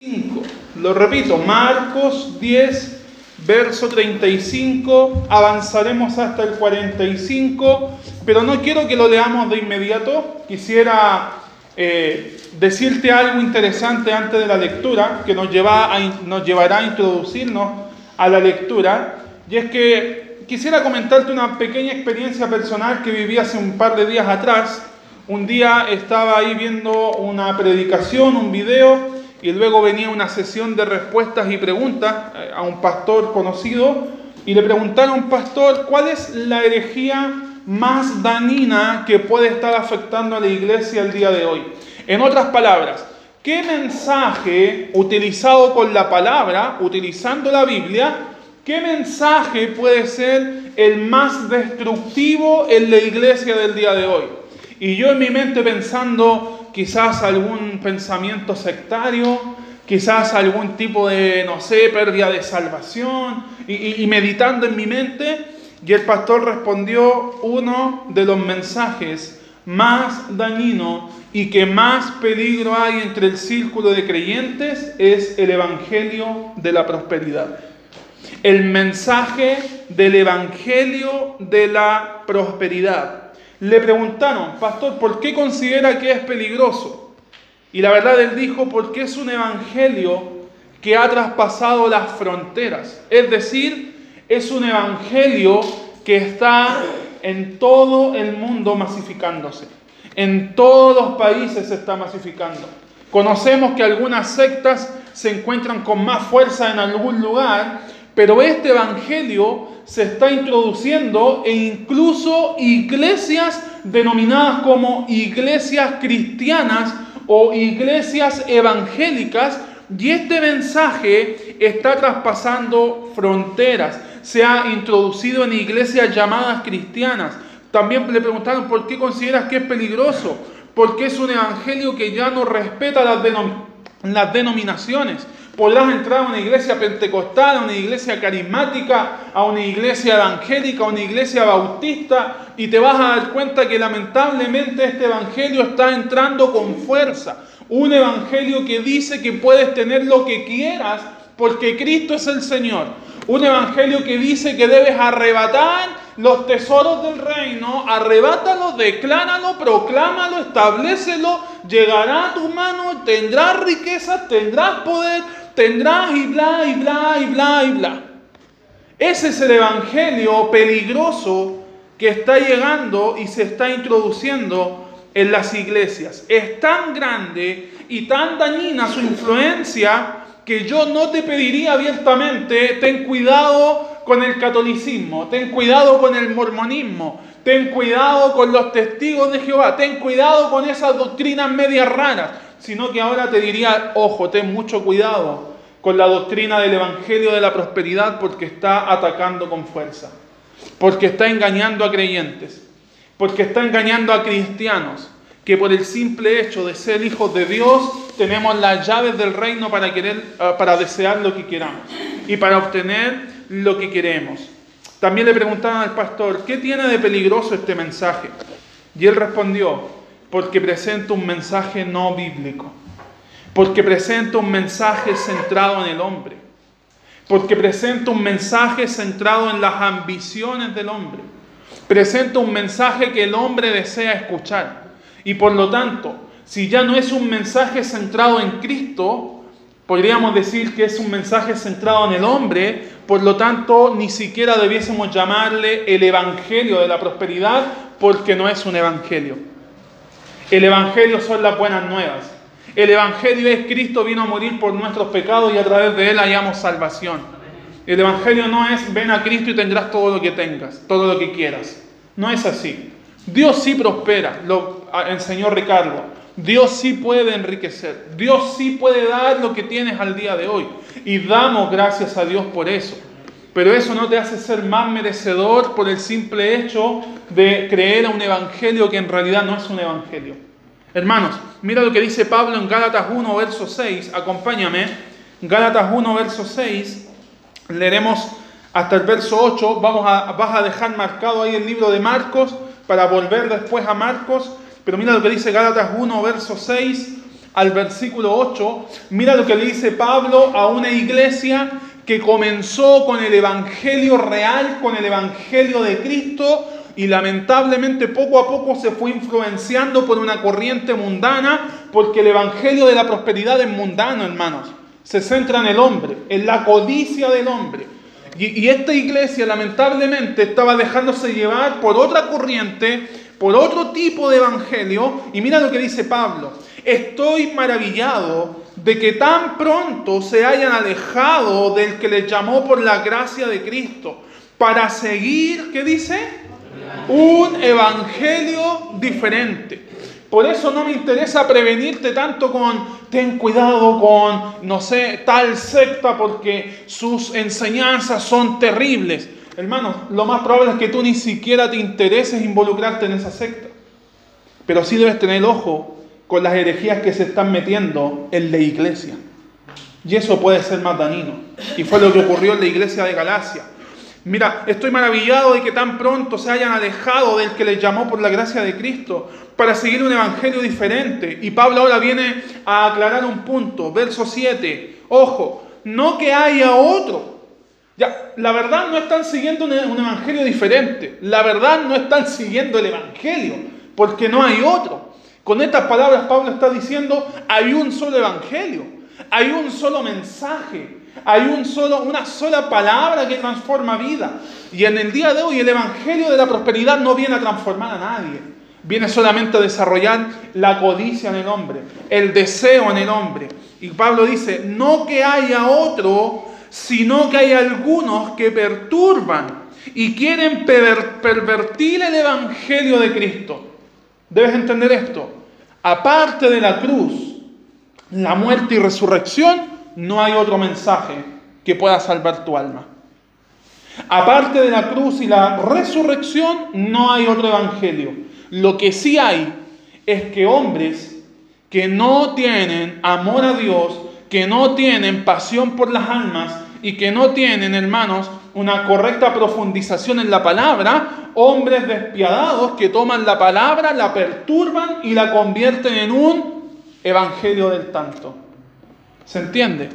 5. Lo repito, Marcos 10, verso 35, avanzaremos hasta el 45, pero no quiero que lo leamos de inmediato, quisiera eh, decirte algo interesante antes de la lectura, que nos, nos llevará a introducirnos a la lectura, y es que quisiera comentarte una pequeña experiencia personal que viví hace un par de días atrás. Un día estaba ahí viendo una predicación, un video, y luego venía una sesión de respuestas y preguntas eh, a un pastor conocido y le preguntaron pastor cuál es la herejía más dañina que puede estar afectando a la iglesia el día de hoy. En otras palabras, ¿qué mensaje utilizado con la palabra, utilizando la Biblia, qué mensaje puede ser el más destructivo en la iglesia del día de hoy? Y yo en mi mente pensando, quizás algún pensamiento sectario, quizás algún tipo de, no sé, pérdida de salvación, y, meditando en mi mente, y el pastor respondió uno de los mensajes más dañinos y que más peligro hay entre el círculo de creyentes es el Evangelio de la prosperidad. El mensaje del Evangelio de la prosperidad. Le preguntaron, pastor, ¿por qué considera que es peligroso? Y la verdad él dijo, porque es un evangelio que ha traspasado las fronteras. Es decir, es un evangelio que está en todo el mundo masificándose. En todos los países se está masificando. Conocemos que algunas sectas se encuentran con más fuerza en algún lugar, pero este evangelio se está introduciendo e incluso iglesias denominadas como iglesias cristianas o iglesias evangélicas y este mensaje está traspasando fronteras. Se ha introducido en iglesias llamadas cristianas. También le preguntaron por qué consideras que es peligroso. Porque es un evangelio que ya no respeta las, las denominaciones. Podrás entrar a una iglesia pentecostal, a una iglesia carismática, a una iglesia evangélica, a una iglesia bautista y te vas a dar cuenta que lamentablemente este evangelio está entrando con fuerza. Un evangelio que dice que puedes tener lo que quieras porque Cristo es el Señor. Un evangelio que dice que debes arrebatar los tesoros del reino, arrebátalo, decláralo, proclámalo, establecelo, llegará a tu mano, tendrás riqueza, tendrás poder, tendrás y bla, y bla, y bla, y bla. Ese es el evangelio peligroso que está llegando y se está introduciendo en las iglesias. Es tan grande y tan dañina su influencia que yo no te pediría abiertamente, ten cuidado con el catolicismo, ten cuidado con el mormonismo, ten cuidado con los testigos de Jehová, ten cuidado con esas doctrinas medias raras sino que ahora te diría, ojo, ten mucho cuidado con la doctrina del Evangelio de la Prosperidad porque está atacando con fuerza, porque está engañando a creyentes, porque está engañando a cristianos, que por el simple hecho de ser hijos de Dios tenemos las llaves del reino para, querer, ah, para desear lo que queramos y para obtener lo que queremos. También le preguntaban al pastor, ¿qué tiene de peligroso este mensaje? Y él respondió, porque presenta un mensaje no bíblico, porque presenta un mensaje centrado en el hombre, porque presenta un mensaje centrado en las ambiciones del hombre, presenta un mensaje que el hombre desea escuchar. Y por lo tanto, si ya no es un mensaje centrado en Cristo, podríamos decir que es un mensaje centrado en el hombre, por lo tanto, ni siquiera debiésemos llamarle el Evangelio de la Prosperidad, porque no es un Evangelio. El Evangelio son las buenas nuevas. El Evangelio es Cristo vino a morir por nuestros pecados y a través de Él hallamos salvación. El Evangelio no es ven a Cristo y tendrás todo lo que tengas, todo lo que quieras. No es así. Dios sí prospera, lo enseñó Ricardo. Dios sí puede enriquecer. Dios sí puede dar lo que tienes al día de hoy. Y damos gracias a Dios por eso. Pero eso no te hace ser más merecedor por el simple hecho de creer a un evangelio que en realidad no es un evangelio. Hermanos, mira lo que dice Pablo en Gálatas 1, verso 6. Acompáñame. Gálatas 1, verso 6. Leeremos hasta el verso 8. Vamos a, vas a dejar marcado ahí el libro de Marcos para volver después a Marcos. Pero mira lo que dice Gálatas 1, verso 6. al versículo 8, mira lo que le dice Pablo a una iglesia que comenzó con el Evangelio real, con el Evangelio de Cristo, y lamentablemente poco a poco se fue influenciando por una corriente mundana, porque el Evangelio de la prosperidad es mundano, hermanos. Se centra en el hombre, en la codicia del hombre. Y, y esta iglesia lamentablemente estaba dejándose llevar por otra corriente, por otro tipo de evangelio. Y mira lo que dice Pablo. Estoy maravillado de que tan pronto se hayan alejado del que les llamó por la gracia de Cristo para seguir, ¿qué dice? Un evangelio diferente. Por eso no me interesa prevenirte tanto con, ten cuidado con, no sé, tal secta porque sus enseñanzas son terribles. Hermanos, lo más probable es que tú ni siquiera te intereses involucrarte en esa secta. Pero sí debes tener ojo con las herejías que se están metiendo en la iglesia. Y eso puede ser más dañino. Y fue lo que ocurrió en la iglesia de Galacia. Mira, estoy maravillado de que tan pronto se hayan alejado del que les llamó por la gracia de Cristo para seguir un evangelio diferente. Y Pablo ahora viene a aclarar un punto, verso 7. Ojo, no que haya otro. Ya, la verdad no están siguiendo un evangelio diferente. La verdad no están siguiendo el evangelio, porque no hay otro. Con estas palabras Pablo está diciendo, hay un solo evangelio, hay un solo mensaje, hay un solo, una sola palabra que transforma vida. Y en el día de hoy el evangelio de la prosperidad no viene a transformar a nadie, viene solamente a desarrollar la codicia en el hombre, el deseo en el hombre. Y Pablo dice, no que haya otro, sino que hay algunos que perturban y quieren pervertir el evangelio de Cristo. Debes entender esto aparte de la cruz, la muerte y resurrección, no hay otro mensaje que pueda salvar tu alma. Aparte de la cruz y la resurrección, no hay otro evangelio. Lo que sí hay es que hombres que no tienen amor a Dios, que no tienen pasión por las almas y que no tienen, hermanos, una correcta profundización en la palabra, hombres despiadados que toman la palabra, la perturban y la convierten en un evangelio del tanto. ¿Se entiende?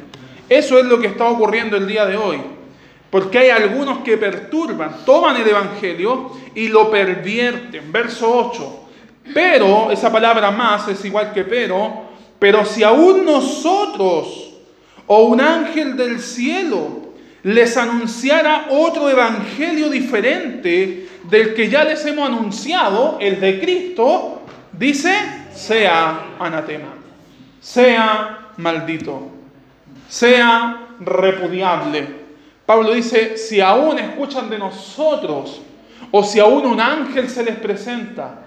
Eso es lo que está ocurriendo el día de hoy. Porque hay algunos que perturban, toman el evangelio y lo pervierten. Verso 8. Pero, esa palabra más es igual que pero, pero si aún nosotros o un ángel del cielo les anunciara otro evangelio diferente del que ya les hemos anunciado, el de Cristo, dice, sea anatema, sea maldito, sea repudiable. Pablo dice, si aún escuchan de nosotros, o si aún un ángel se les presenta,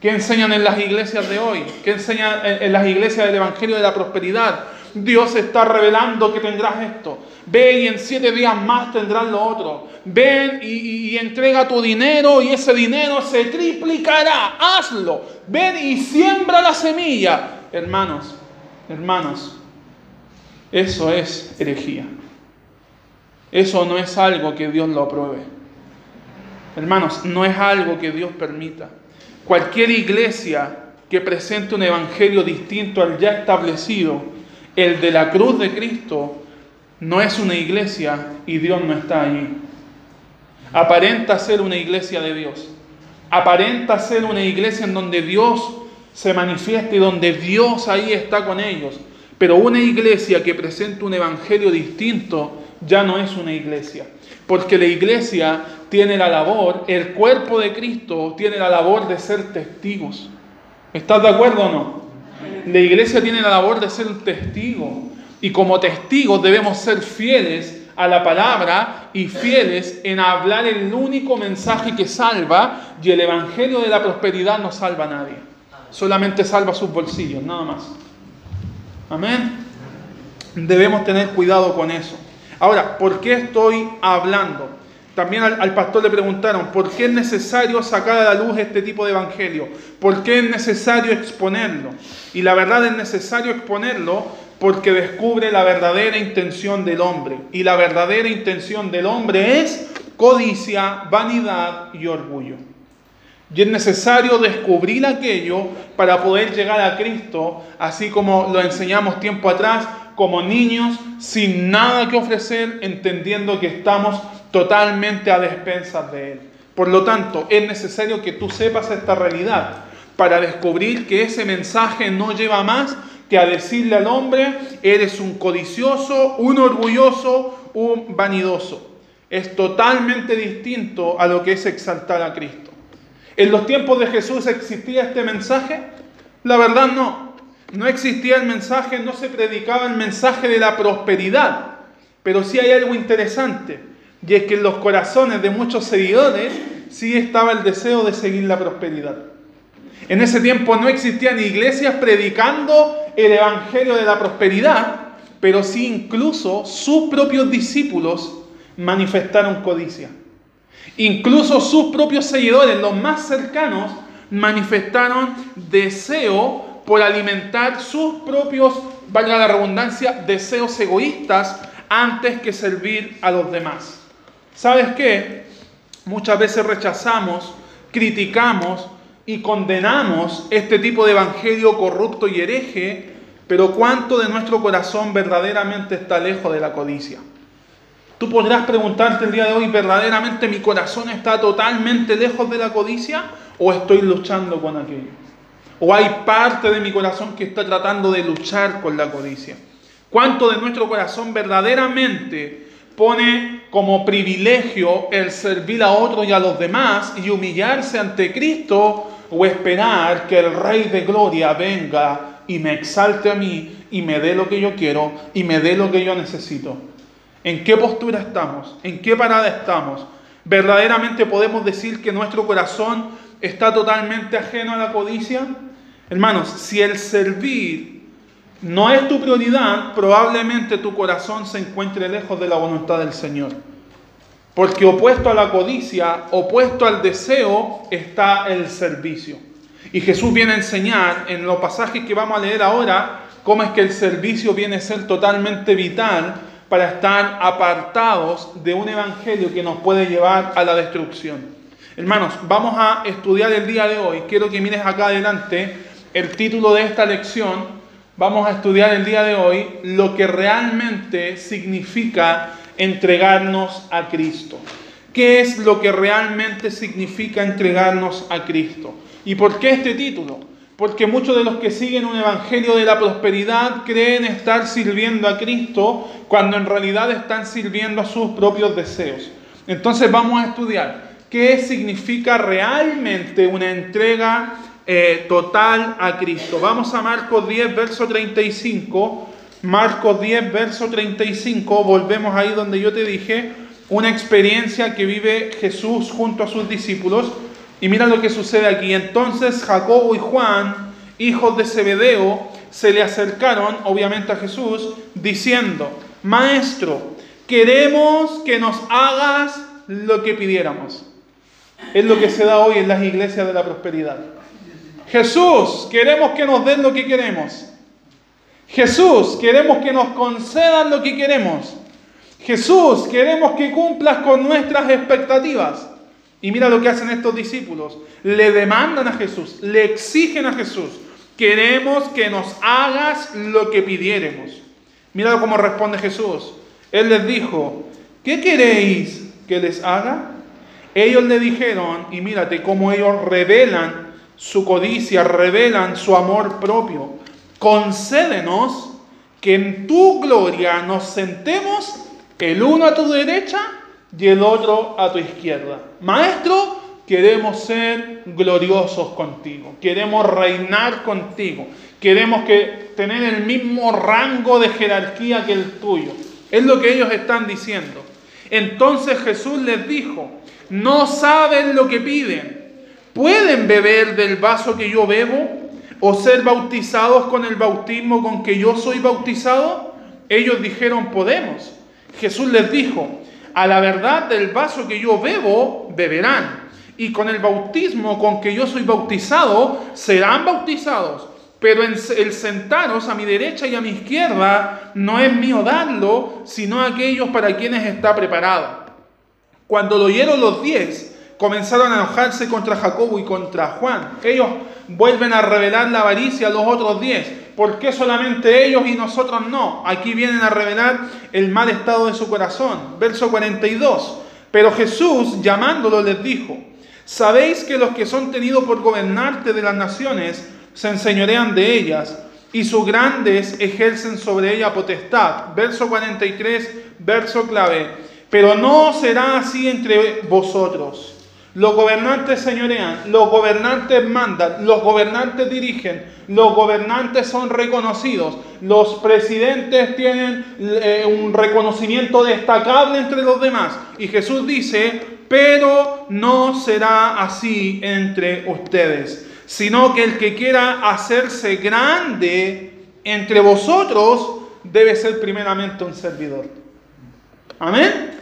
¿qué enseñan en las iglesias de hoy? ¿Qué enseñan en las iglesias del Evangelio de la Prosperidad? Dios está revelando que tendrás esto. Ven y en siete días más tendrás lo otro. Ven y, entrega tu dinero y ese dinero se triplicará. Hazlo. Ven y siembra la semilla. Hermanos, hermanos, eso es herejía. Eso no es algo que Dios lo apruebe. Hermanos, no es algo que Dios permita. Cualquier iglesia que presente un evangelio distinto al ya establecido, el de la cruz de Cristo no es una iglesia y Dios no está allí. Aparenta ser una iglesia de Dios. Aparenta ser una iglesia en donde Dios se manifiesta y donde Dios ahí está con ellos. Pero una iglesia que presenta un evangelio distinto ya no es una iglesia. Porque la iglesia tiene la labor, el cuerpo de Cristo tiene la labor de ser testigos. ¿Estás de acuerdo o no? La iglesia tiene la labor de ser un testigo y como testigos debemos ser fieles a la palabra y fieles en hablar el único mensaje que salva y el evangelio de la prosperidad no salva a nadie. Solamente salva sus bolsillos, nada más. Amén. Debemos tener cuidado con eso. Ahora, ¿por qué estoy hablando? También al, pastor le preguntaron, ¿por qué es necesario sacar a la luz este tipo de evangelio? ¿Por qué es necesario exponerlo? Y la verdad es necesario exponerlo porque descubre la verdadera intención del hombre. Y la verdadera intención del hombre es codicia, vanidad y orgullo. Y es necesario descubrir aquello para poder llegar a Cristo, así como lo enseñamos tiempo atrás, como niños, sin nada que ofrecer, entendiendo que estamos totalmente a despensas de Él. Por lo tanto, es necesario que tú sepas esta realidad para descubrir que ese mensaje no lleva más que a decirle al hombre, eres un codicioso, un orgulloso, un vanidoso. Es totalmente distinto a lo que es exaltar a Cristo. ¿En los tiempos de Jesús existía este mensaje? La verdad no. No existía el mensaje, no se predicaba el mensaje de la prosperidad. Pero sí hay algo interesante. Y es que en los corazones de muchos seguidores sí estaba el deseo de seguir la prosperidad. En ese tiempo no existían iglesias predicando el evangelio de la prosperidad, pero sí incluso sus propios discípulos manifestaron codicia. Incluso sus propios seguidores, los más cercanos, manifestaron deseo por alimentar sus propios, valga la redundancia, deseos egoístas antes que servir a los demás. ¿Sabes qué? Muchas veces rechazamos, criticamos y condenamos este tipo de evangelio corrupto y hereje, pero ¿cuánto de nuestro corazón verdaderamente está lejos de la codicia? Tú podrás preguntarte el día de hoy, ¿verdaderamente mi corazón está totalmente lejos de la codicia o estoy luchando con aquello? ¿O hay parte de mi corazón que está tratando de luchar con la codicia? ¿Cuánto de nuestro corazón verdaderamente pone como privilegio el servir a otros y a los demás y humillarse ante Cristo o esperar que el Rey de Gloria venga y me exalte a mí y me dé lo que yo quiero y me dé lo que yo necesito. ¿En qué postura estamos? ¿En qué parada estamos? ¿Verdaderamente podemos decir que nuestro corazón está totalmente ajeno a la codicia? Hermanos, si el servir no es tu prioridad, probablemente tu corazón se encuentre lejos de la voluntad del Señor. Porque opuesto a la codicia, opuesto al deseo, está el servicio. Y Jesús viene a enseñar en los pasajes que vamos a leer ahora cómo es que el servicio viene a ser totalmente vital para estar apartados de un evangelio que nos puede llevar a la destrucción. Hermanos, vamos a estudiar el día de hoy. Quiero que mires acá adelante el título de esta lección. Vamos a estudiar el día de hoy lo que realmente significa entregarnos a Cristo. ¿Qué es lo que realmente significa entregarnos a Cristo? ¿Y por qué este título? Porque muchos de los que siguen un evangelio de la prosperidad creen estar sirviendo a Cristo cuando en realidad están sirviendo a sus propios deseos. Entonces vamos a estudiar qué significa realmente una entrega eh, total a Cristo. Vamos a Marcos 10, verso 35 Marcos 10, verso 35, volvemos ahí donde yo te dije, una experiencia que vive Jesús junto a sus discípulos. Y mira lo que sucede aquí. Entonces Jacobo y Juan, hijos de Zebedeo, se le acercaron, obviamente, a Jesús, diciendo, Maestro, queremos que nos hagas lo que pidiéramos. Es lo que se da hoy en las iglesias de la prosperidad. Jesús, queremos que nos den lo que queremos. Jesús, queremos que nos concedan lo que queremos. Jesús, queremos que cumplas con nuestras expectativas. Y mira lo que hacen estos discípulos. Le demandan a Jesús, le exigen a Jesús. Queremos que nos hagas lo que pidiéremos. Mira cómo responde Jesús. Él les dijo, ¿qué queréis que les haga? Ellos le dijeron, y mírate cómo ellos revelan su codicia, revelan su amor propio concédenos que en tu gloria nos sentemos el uno a tu derecha y el otro a tu izquierda. Maestro, queremos ser gloriosos contigo, queremos reinar contigo, queremos que tener el mismo rango de jerarquía que el tuyo. Es lo que ellos están diciendo. Entonces Jesús les dijo, no saben lo que piden. ¿Pueden beber del vaso que yo bebo o ser bautizados con el bautismo con que yo soy bautizado? Ellos dijeron, podemos. Jesús les dijo, a la verdad del vaso que yo bebo, beberán. Y con el bautismo con que yo soy bautizado, serán bautizados. Pero el sentaros a mi derecha y a mi izquierda no es mío darlo, sino aquellos para quienes está preparado. Cuando lo oyeron los diez, comenzaron a enojarse contra Jacobo y contra Juan. Ellos vuelven a revelar la avaricia a los otros diez. ¿Por qué solamente ellos y nosotros no? Aquí vienen a revelar el mal estado de su corazón. Verso 42. Pero Jesús, llamándolo, les dijo, Sabéis que los que son tenidos por gobernantes de las naciones se enseñorean de ellas y sus grandes ejercen sobre ella potestad. Verso 43, verso clave. Pero no será así entre vosotros. Los gobernantes señorean, los gobernantes mandan, los gobernantes dirigen, los gobernantes son reconocidos, los presidentes tienen eh, un reconocimiento destacable entre los demás. Y Jesús dice, pero no será así entre ustedes, sino que el que quiera hacerse grande entre vosotros debe ser primeramente un servidor. Amén.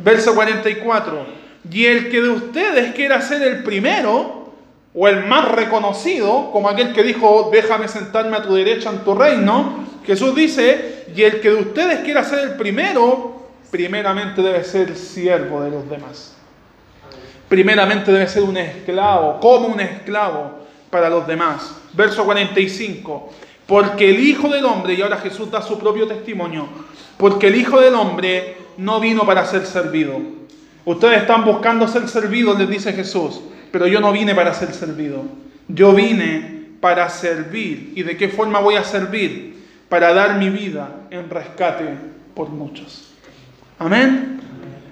Verso 44. Y el que de ustedes quiera ser el primero o el más reconocido, como aquel que dijo, déjame sentarme a tu derecha en tu reino, Jesús dice, y el que de ustedes quiera ser el primero, primeramente debe ser siervo de los demás. Primeramente debe ser un esclavo, como un esclavo para los demás. Verso 45. Porque el Hijo del Hombre, y ahora Jesús da su propio testimonio, porque el Hijo del Hombre no vino para ser servido. Ustedes están buscando ser servidos, les dice Jesús, pero yo no vine para ser servido. Yo vine para servir. ¿Y de qué forma voy a servir? Para dar mi vida en rescate por muchos. Amén.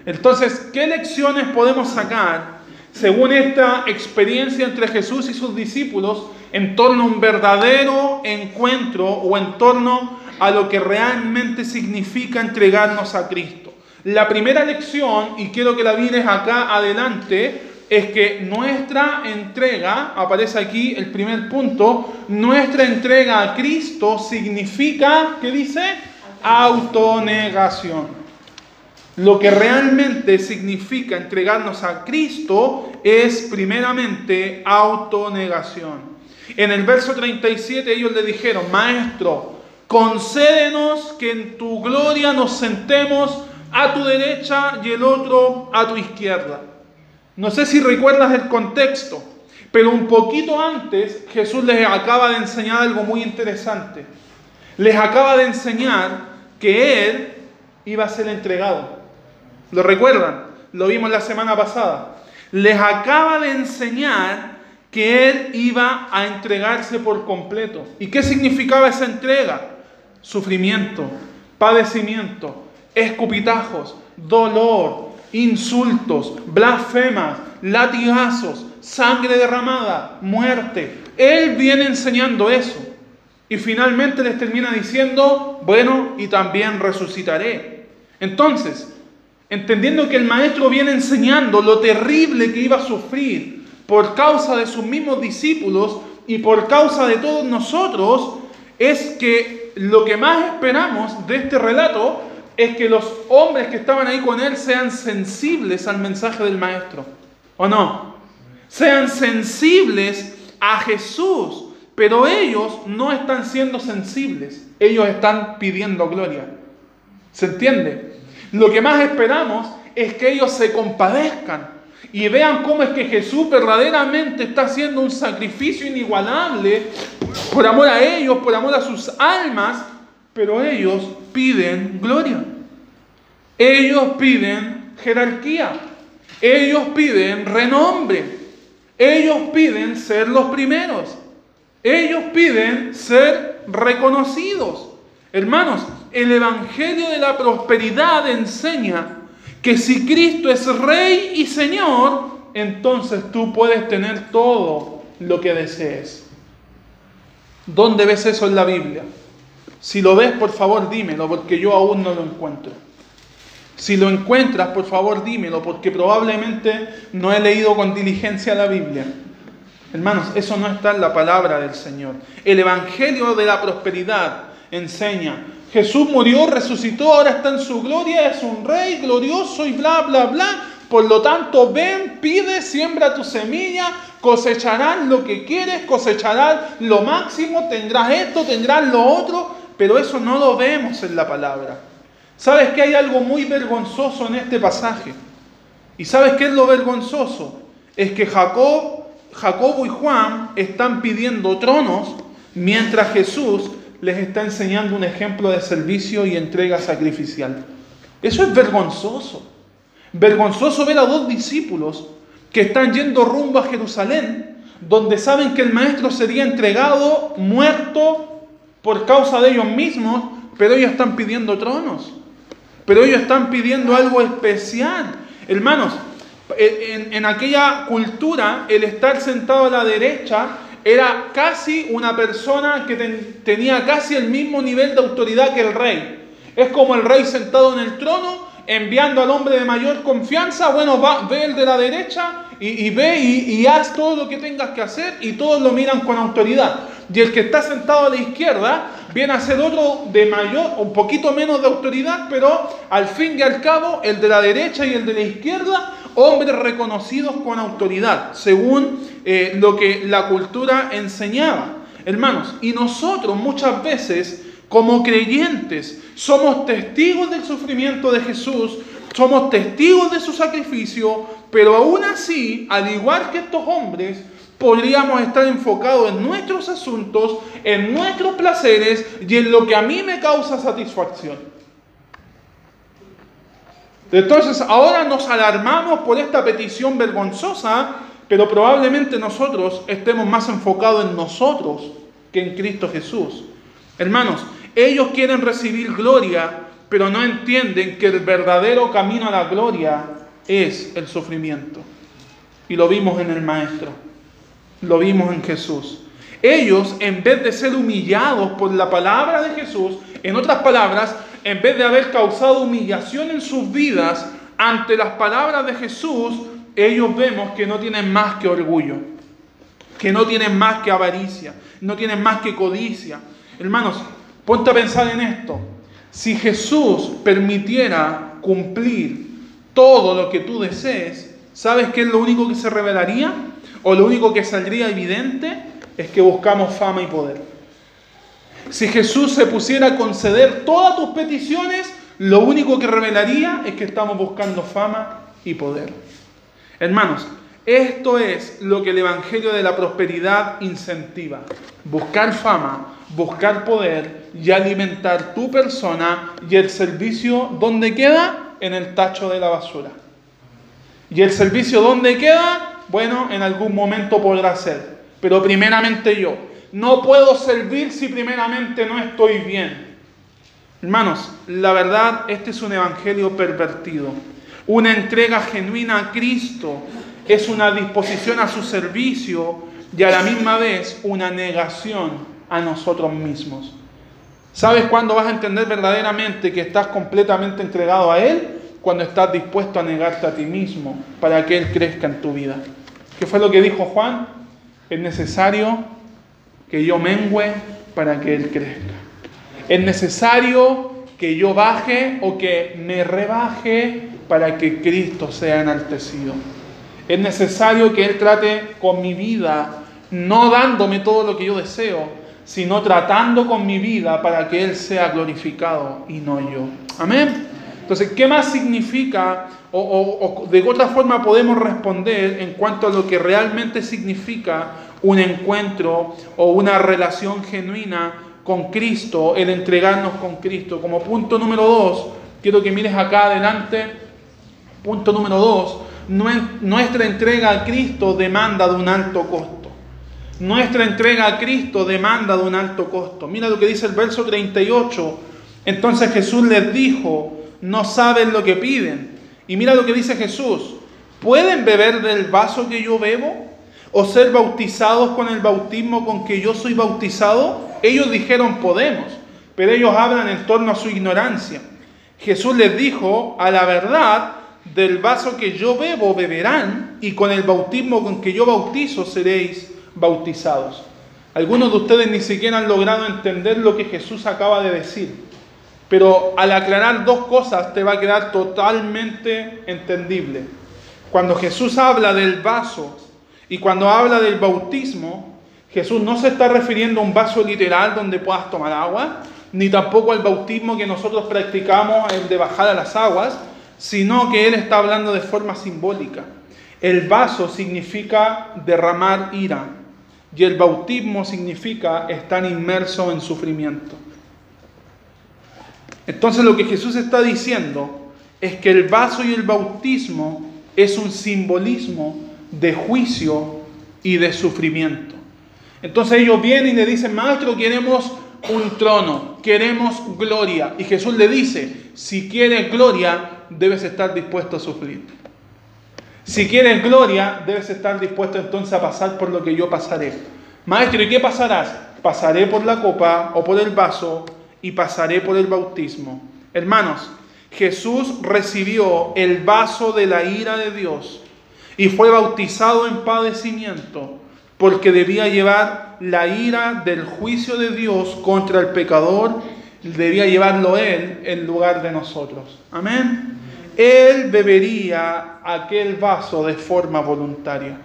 Entonces, ¿qué lecciones podemos sacar según esta experiencia entre Jesús y sus discípulos en torno a un verdadero encuentro o en torno a lo que realmente significa entregarnos a Cristo? La primera lección, y quiero que la vienes acá adelante, es que nuestra entrega, aparece aquí el primer punto, nuestra entrega a Cristo significa, ¿qué dice? Autonegación. Lo que realmente significa entregarnos a Cristo es primeramente autonegación. En el verso 37 ellos le dijeron, Maestro, concédenos que en tu gloria nos sentemos a tu derecha y el otro a tu izquierda. No sé si recuerdas el contexto, pero un poquito antes Jesús les acaba de enseñar algo muy interesante. Les acaba de enseñar que Él iba a ser entregado. ¿Lo recuerdan? Lo vimos la semana pasada. Les acaba de enseñar que Él iba a entregarse por completo. ¿Y qué significaba esa entrega? Sufrimiento, padecimiento, escupitajos, dolor, insultos, blasfemas, latigazos, sangre derramada, muerte. Él viene enseñando eso. Y finalmente les termina diciendo, bueno, y también resucitaré. Entonces, entendiendo que el maestro viene enseñando lo terrible que iba a sufrir por causa de sus mismos discípulos y por causa de todos nosotros, es que lo que más esperamos de este relato es que los hombres que estaban ahí con él sean sensibles al mensaje del maestro, ¿o no? Sean sensibles a Jesús, pero ellos no están siendo sensibles, ellos están pidiendo gloria. ¿Se entiende? Lo que más esperamos es que ellos se compadezcan y vean cómo es que Jesús verdaderamente está haciendo un sacrificio inigualable por amor a ellos, por amor a sus almas, pero ellos piden gloria. Ellos piden jerarquía. Ellos piden renombre. Ellos piden ser los primeros. Ellos piden ser reconocidos. Hermanos, el Evangelio de la Prosperidad enseña que si Cristo es Rey y Señor, entonces tú puedes tener todo lo que desees. ¿Dónde ves eso en la Biblia? Si lo ves, por favor, dímelo, porque yo aún no lo encuentro. Si lo encuentras, por favor, dímelo, porque probablemente no he leído con diligencia la Biblia. Hermanos, eso no está en la palabra del Señor. El Evangelio de la Prosperidad enseña Jesús murió, resucitó, ahora está en su gloria, es un rey glorioso y bla, bla, bla. Por lo tanto, ven, pide, siembra tu semilla, cosecharás lo que quieres, cosecharás lo máximo, tendrás esto, tendrás lo otro, pero eso no lo vemos en la palabra. ¿Sabes que hay algo muy vergonzoso en este pasaje? ¿Y sabes qué es lo vergonzoso? Es que Jacob, Jacobo y Juan están pidiendo tronos mientras Jesús les está enseñando un ejemplo de servicio y entrega sacrificial. Eso es vergonzoso. Vergonzoso ver a dos discípulos que están yendo rumbo a Jerusalén, donde saben que el maestro sería entregado, muerto por causa de ellos mismos, pero ellos están pidiendo tronos. Pero ellos están pidiendo algo especial. Hermanos, en, aquella cultura, el estar sentado a la derecha era casi una persona que tenía casi el mismo nivel de autoridad que el rey. Es como el rey sentado en el trono, enviando al hombre de mayor confianza, bueno, va, ve el de la derecha y, ve y, y, haz todo lo que tengas que hacer y todos lo miran con autoridad. Y el que está sentado a la izquierda viene a ser otro de mayor, un poquito menos de autoridad, pero al fin y al cabo el de la derecha y el de la izquierda hombres reconocidos con autoridad, según eh, lo que la cultura enseñaba. Hermanos, y nosotros muchas veces, como creyentes, somos testigos del sufrimiento de Jesús, somos testigos de su sacrificio, pero aún así, al igual que estos hombres, podríamos estar enfocados en nuestros asuntos, en nuestros placeres y en lo que a mí me causa satisfacción. Entonces ahora nos alarmamos por esta petición vergonzosa, pero probablemente nosotros estemos más enfocados en nosotros que en Cristo Jesús. Hermanos, ellos quieren recibir gloria, pero no entienden que el verdadero camino a la gloria es el sufrimiento. Y lo vimos en el Maestro, lo vimos en Jesús. Ellos, en vez de ser humillados por la palabra de Jesús, en otras palabras, en vez de haber causado humillación en sus vidas ante las palabras de Jesús, ellos vemos que no tienen más que orgullo, que no tienen más que avaricia, no tienen más que codicia. Hermanos, ponte a pensar en esto. Si Jesús permitiera cumplir todo lo que tú desees, ¿sabes qué es lo único que se revelaría? ¿O lo único que saldría evidente? Es que buscamos fama y poder. Si Jesús se pusiera a conceder todas tus peticiones, lo único que revelaría es que estamos buscando fama y poder. Hermanos, esto es lo que el Evangelio de la Prosperidad incentiva. Buscar fama, buscar poder y alimentar tu persona y el servicio, ¿dónde queda? En el tacho de la basura. ¿Y el servicio dónde queda? Bueno, en algún momento podrá ser. Pero primeramente yo. No puedo servir si primeramente no estoy bien. Hermanos, la verdad, este es un evangelio pervertido. Una entrega genuina a Cristo es una disposición a su servicio y a la misma vez una negación a nosotros mismos. ¿Sabes cuándo vas a entender verdaderamente que estás completamente entregado a Él? Cuando estás dispuesto a negarte a ti mismo para que Él crezca en tu vida. ¿Qué fue lo que dijo Juan? Es necesario que yo mengüe para que Él crezca. Es necesario que yo baje o que me rebaje para que Cristo sea enaltecido. Es necesario que Él trate con mi vida, no dándome todo lo que yo deseo, sino tratando con mi vida para que Él sea glorificado y no yo. Amén. Entonces, ¿qué más significa o, o, de otra forma podemos responder en cuanto a lo que realmente significa un encuentro o una relación genuina con Cristo, el entregarnos con Cristo. Como punto número dos, quiero que mires acá adelante, punto número dos, nuestra entrega a Cristo demanda de un alto costo. Nuestra entrega a Cristo demanda de un alto costo. Mira lo que dice el verso 38. Entonces Jesús les dijo, no saben lo que piden. Y mira lo que dice Jesús, ¿pueden beber del vaso que yo bebo? o ser bautizados con el bautismo con que yo soy bautizado? Ellos dijeron podemos, pero ellos hablan en torno a su ignorancia. Jesús les dijo, a la verdad, del vaso que yo bebo beberán, y con el bautismo con que yo bautizo seréis bautizados. Algunos de ustedes ni siquiera han logrado entender lo que Jesús acaba de decir, pero al aclarar dos cosas te va a quedar totalmente entendible. Cuando Jesús habla del vaso y cuando habla del bautismo, Jesús no se está refiriendo a un vaso literal donde puedas tomar agua, ni tampoco al bautismo que nosotros practicamos, el de bajar a las aguas. sino que él está hablando de forma simbólica. El vaso significa derramar ira y el bautismo significa estar inmerso en sufrimiento. Entonces lo que Jesús está diciendo es que el vaso y el bautismo es un simbolismo de juicio y de sufrimiento. Entonces ellos vienen y le dicen, maestro, queremos un trono, queremos gloria. Y Jesús le dice, si quieres gloria, debes estar dispuesto a sufrir. Si quieres gloria, debes estar dispuesto entonces a pasar por lo que yo pasaré. Maestro, ¿y qué pasarás? Pasaré por la copa o por el vaso y pasaré por el bautismo. Hermanos, Jesús recibió el vaso de la ira de Dios y fue bautizado en padecimiento porque debía llevar la ira del juicio de Dios contra el pecador, debía llevarlo Él en lugar de nosotros. Amén. Él bebería aquel vaso de forma voluntaria.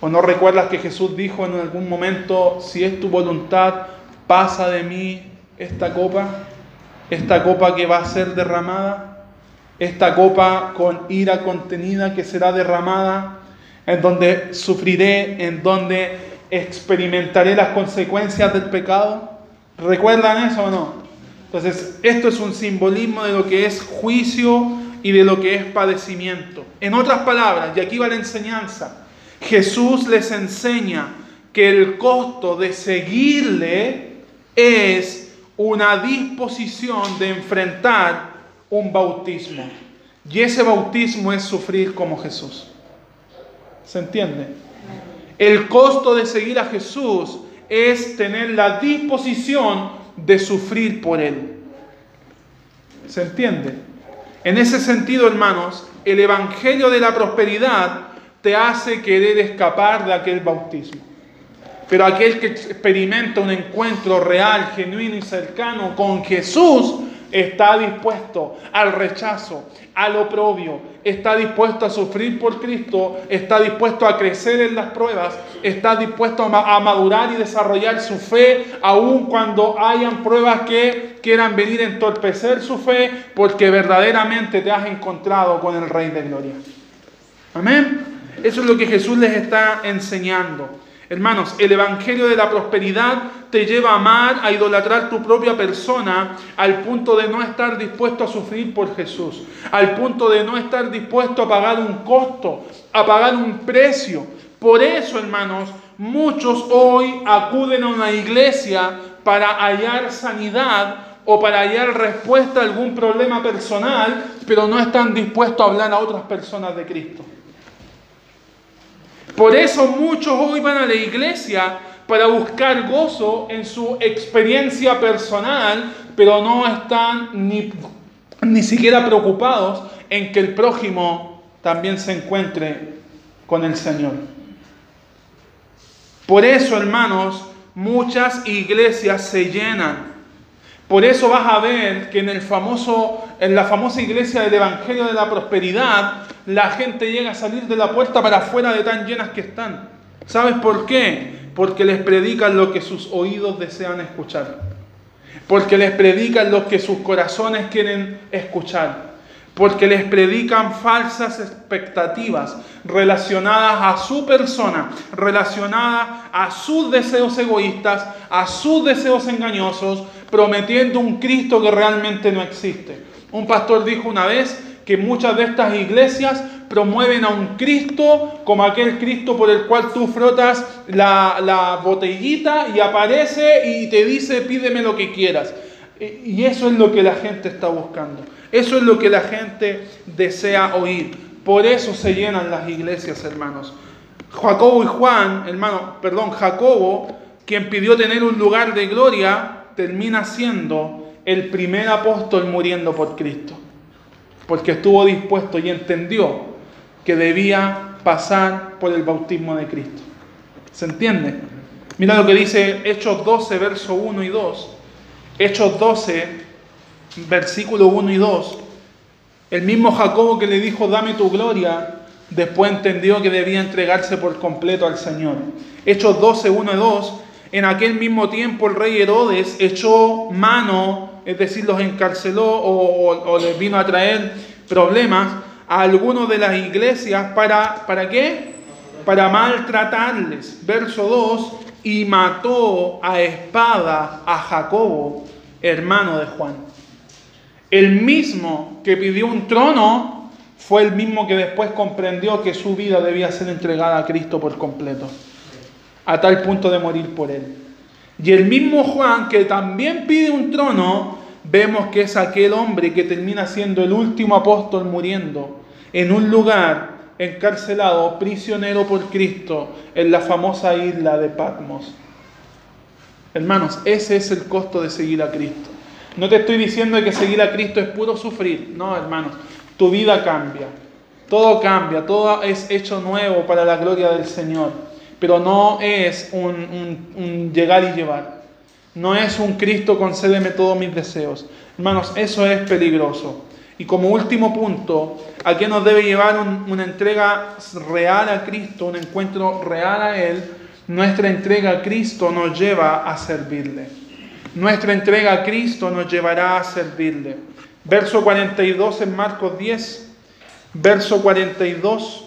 ¿O no recuerdas que Jesús dijo en algún momento, si es tu voluntad, pasa de mí esta copa? Esta copa que va a ser derramada, esta copa con ira contenida que será derramada en donde sufriré, en donde experimentaré las consecuencias del pecado. ¿Recuerdan eso o no? Entonces, esto es un simbolismo de lo que es juicio y de lo que es padecimiento. En otras palabras, y aquí va la enseñanza, Jesús les enseña que el costo de seguirle es una disposición de enfrentar un bautismo. Y ese bautismo es sufrir como Jesús. ¿Se entiende? El costo de seguir a Jesús es tener la disposición de sufrir por Él. ¿Se entiende? En ese sentido, hermanos, el Evangelio de la Prosperidad te hace querer escapar de aquel bautismo. Pero aquel que experimenta un encuentro real, genuino y cercano con Jesús, está dispuesto al rechazo, al oprobio, está dispuesto a sufrir por Cristo, está dispuesto a crecer en las pruebas, está dispuesto a madurar y desarrollar su fe, aun cuando hayan pruebas que quieran venir a entorpecer su fe, porque verdaderamente te has encontrado con el Rey de Gloria. Amén. Eso es lo que Jesús les está enseñando. Hermanos, el Evangelio de la Prosperidad te lleva a amar, a idolatrar tu propia persona, al punto de no estar dispuesto a sufrir por Jesús, al punto de no estar dispuesto a pagar un costo, a pagar un precio. Por eso, hermanos, muchos hoy acuden a una iglesia para hallar sanidad o para hallar respuesta a algún problema personal, pero no están dispuestos a hablar a otras personas de Cristo. Por eso muchos hoy van a la iglesia para buscar gozo en su experiencia personal, pero no están ni, ni siquiera preocupados en que el prójimo también se encuentre con el Señor. Por eso, hermanos, muchas iglesias se llenan. Por eso vas a ver que en, el famoso, en la famosa iglesia del Evangelio de la Prosperidad, la gente llega a salir de la puerta para afuera de tan llenas que están. ¿Sabes por qué? Porque les predican lo que sus oídos desean escuchar. Porque les predican lo que sus corazones quieren escuchar. Porque les predican falsas expectativas relacionadas a su persona, relacionadas a sus deseos egoístas, a sus deseos engañosos, prometiendo un Cristo que realmente no existe. Un pastor dijo una vez que muchas de estas iglesias promueven a un Cristo como aquel Cristo por el cual tú frotas la, botellita y aparece y te dice pídeme lo que quieras. Y eso es lo que la gente está buscando. Eso es lo que la gente desea oír. Por eso se llenan las iglesias, hermanos. Jacobo y Juan, hermano, perdón, Jacobo, quien pidió tener un lugar de gloria, termina siendo el primer apóstol muriendo por Cristo porque estuvo dispuesto y entendió que debía pasar por el bautismo de Cristo. ¿Se entiende? Mira lo que dice Hechos 12, verso 1 y 2. Hechos 12, versículo 1 y 2. El mismo Jacobo que le dijo, dame tu gloria, después entendió que debía entregarse por completo al Señor. Hechos 12, 1 y 2. En aquel mismo tiempo el rey Herodes echó mano es decir, los encarceló o, les vino a traer problemas a algunos de las iglesias para, ¿para qué? Para maltratarles. Verso 2, y mató a espada a Jacobo, hermano de Juan. El mismo que pidió un trono fue el mismo que después comprendió que su vida debía ser entregada a Cristo por completo, a tal punto de morir por él. Y el mismo Juan que también pide un trono, vemos que es aquel hombre que termina siendo el último apóstol muriendo en un lugar encarcelado, prisionero por Cristo, en la famosa isla de Patmos. Hermanos, ese es el costo de seguir a Cristo. No te estoy diciendo que seguir a Cristo es puro sufrir, no, hermanos, tu vida cambia, todo cambia, todo es hecho nuevo para la gloria del Señor, pero no es un, llegar y llevar, no es un Cristo concédeme todos mis deseos. Hermanos, eso es peligroso. Y como último punto, ¿a qué nos debe llevar una entrega real a Cristo, un encuentro real a Él? Nuestra entrega a Cristo nos lleva a servirle. Nuestra entrega a Cristo nos llevará a servirle. Verso 42 en Marcos 10. Verso 42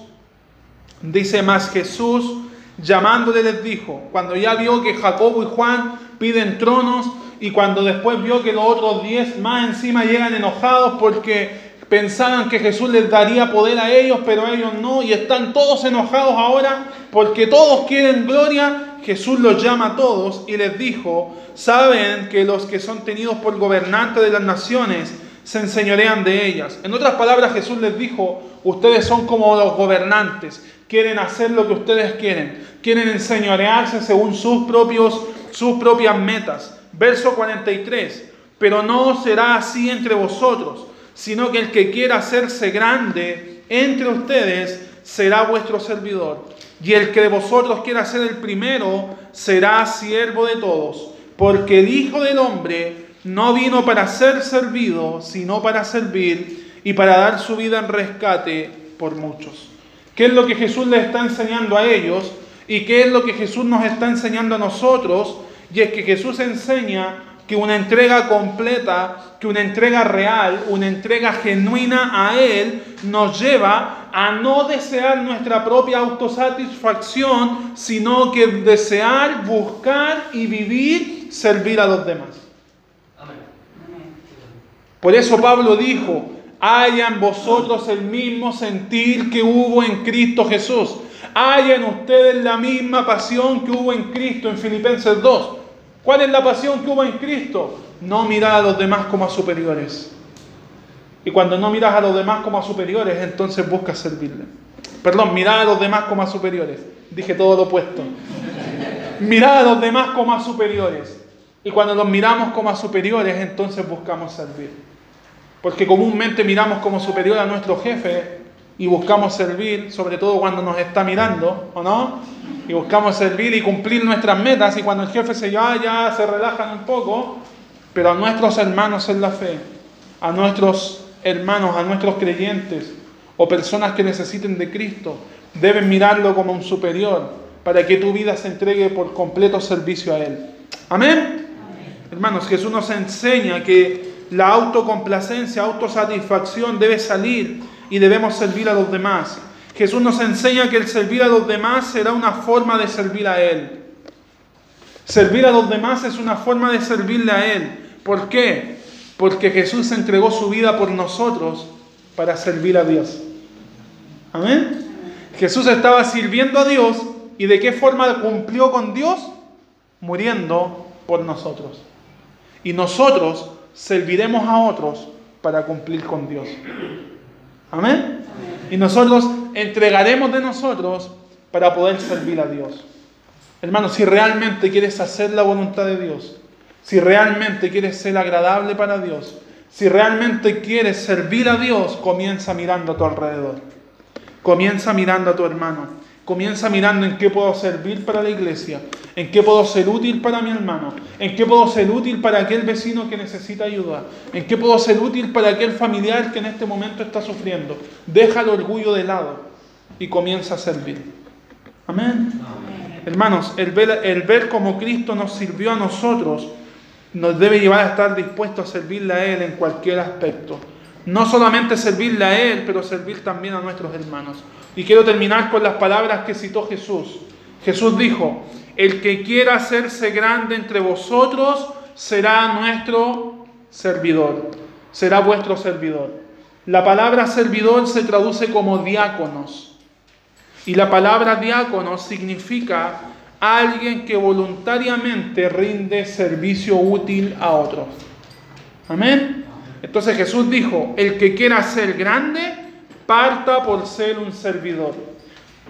dice más Jesús llamándole les dijo, cuando ya vio que Jacobo y Juan piden tronos y cuando después vio que los otros diez más encima llegan enojados porque pensaban que Jesús les daría poder a ellos, pero ellos no, y están todos enojados ahora porque todos quieren gloria, Jesús los llama a todos y les dijo, saben que los que son tenidos por gobernantes de las naciones se enseñorean de ellas. En otras palabras, Jesús les dijo, ustedes son como los gobernantes, quieren hacer lo que ustedes quieren, quieren enseñorearse según sus, propios, sus propias metas. Verso 43, pero no será así entre vosotros, sino que el que quiera hacerse grande entre ustedes será vuestro servidor. Y el que de vosotros quiera ser el primero será siervo de todos, porque el Hijo del Hombre no vino para ser servido, sino para servir y para dar su vida en rescate por muchos. ¿Qué es lo que Jesús les está enseñando a ellos? ¿Y qué es lo que Jesús nos está enseñando a nosotros? Y es que Jesús enseña que una entrega completa, que una entrega real, una entrega genuina a Él nos lleva a no desear nuestra propia autosatisfacción, sino que desear, buscar y vivir, servir a los demás. Por eso Pablo dijo, haya en vosotros el mismo sentir que hubo en Cristo Jesús. Haya en ustedes la misma pasión que hubo en Cristo en Filipenses 2. ¿Cuál es la pasión que hubo en Cristo? No mirar a los demás como a superiores. Y cuando no miras a los demás como a superiores, entonces buscas servirle. Perdón, mirar a los demás como a superiores. Dije todo lo opuesto. Mirar a los demás como a superiores. Y cuando los miramos como a superiores, entonces buscamos servir. Porque comúnmente miramos como superior a nuestro jefe y buscamos servir, sobre todo cuando nos está mirando, ¿o no? Y buscamos servir y cumplir nuestras metas y cuando el jefe se va ya se relajan un poco, pero a nuestros hermanos en la fe, a nuestros hermanos, a nuestros creyentes o personas que necesiten de Cristo, deben mirarlo como un superior para que tu vida se entregue por completo servicio a Él. Amén. Hermanos, Jesús nos enseña que la autocomplacencia, autosatisfacción debe salir y debemos servir a los demás. Jesús nos enseña que el servir a los demás será una forma de servir a Él. Servir a los demás es una forma de servirle a Él. ¿Por qué? Porque Jesús entregó su vida por nosotros para servir a Dios. Amén. Jesús estaba sirviendo a Dios y de qué forma cumplió con Dios? Muriendo por nosotros. Y nosotros serviremos a otros para cumplir con Dios. Amén. Y nosotros entregaremos de nosotros para poder servir a Dios. Hermanos, si realmente quieres hacer la voluntad de Dios, si realmente quieres ser agradable para Dios, si realmente quieres servir a Dios, comienza mirando a tu alrededor. Comienza mirando a tu hermano. Comienza mirando en qué puedo servir para la iglesia, en qué puedo ser útil para mi hermano, en qué puedo ser útil para aquel vecino que necesita ayuda, en qué puedo ser útil para aquel familiar que en este momento está sufriendo. Deja el orgullo de lado y comienza a servir. Amén. Hermanos, el ver, el ver cómo Cristo nos sirvió a nosotros nos debe llevar a estar dispuestos a servirle a Él en cualquier aspecto. No solamente servirle a Él, pero servir también a nuestros hermanos. Y quiero terminar con las palabras que citó Jesús. Jesús dijo, el que quiera hacerse grande entre vosotros será nuestro servidor, será vuestro servidor. La palabra servidor se traduce como diáconos. Y la palabra diácono significa alguien que voluntariamente rinde servicio útil a otros. Amén. Entonces Jesús dijo, el que quiera ser grande, parta por ser un servidor.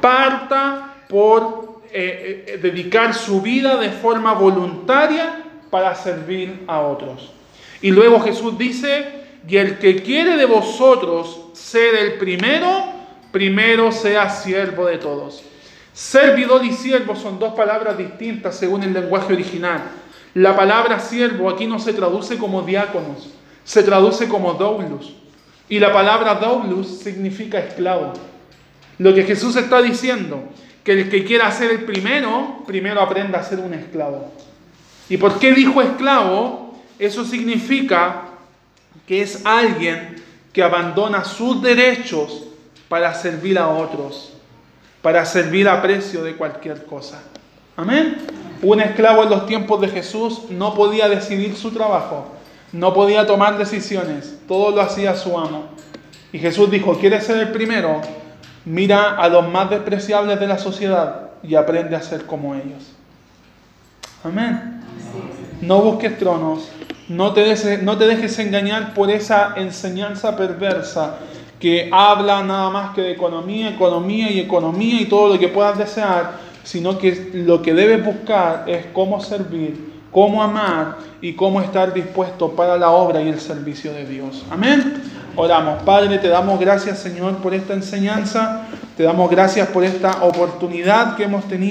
Parta por eh, eh, dedicar su vida de forma voluntaria para servir a otros. Y luego Jesús dice, y el que quiere de vosotros ser el primero, primero sea siervo de todos. Servidor y siervo son dos palabras distintas según el lenguaje original. La palabra siervo aquí no se traduce como diáconos, se traduce como doulus. Y la palabra doulus significa esclavo. Lo que Jesús está diciendo, que el que quiera ser el primero, primero aprenda a ser un esclavo. ¿Y por qué dijo esclavo? Eso significa que es alguien que abandona sus derechos para servir a otros, para servir a precio de cualquier cosa. Amén. Un esclavo en los tiempos de Jesús no podía decidir su trabajo, no podía tomar decisiones, todo lo hacía su amo. Y Jesús dijo, ¿quieres ser el primero? Mira a los más despreciables de la sociedad y aprende a ser como ellos. Amén. No busques tronos, no te, dejes, no te dejes engañar por esa enseñanza perversa que habla nada más que de economía, economía y economía y todo lo que puedas desear, sino que lo que debes buscar es cómo servir, cómo amar y cómo estar dispuesto para la obra y el servicio de Dios. Amén. Oramos, Padre, te damos gracias Señor por esta enseñanza, te damos gracias por esta oportunidad que hemos tenido.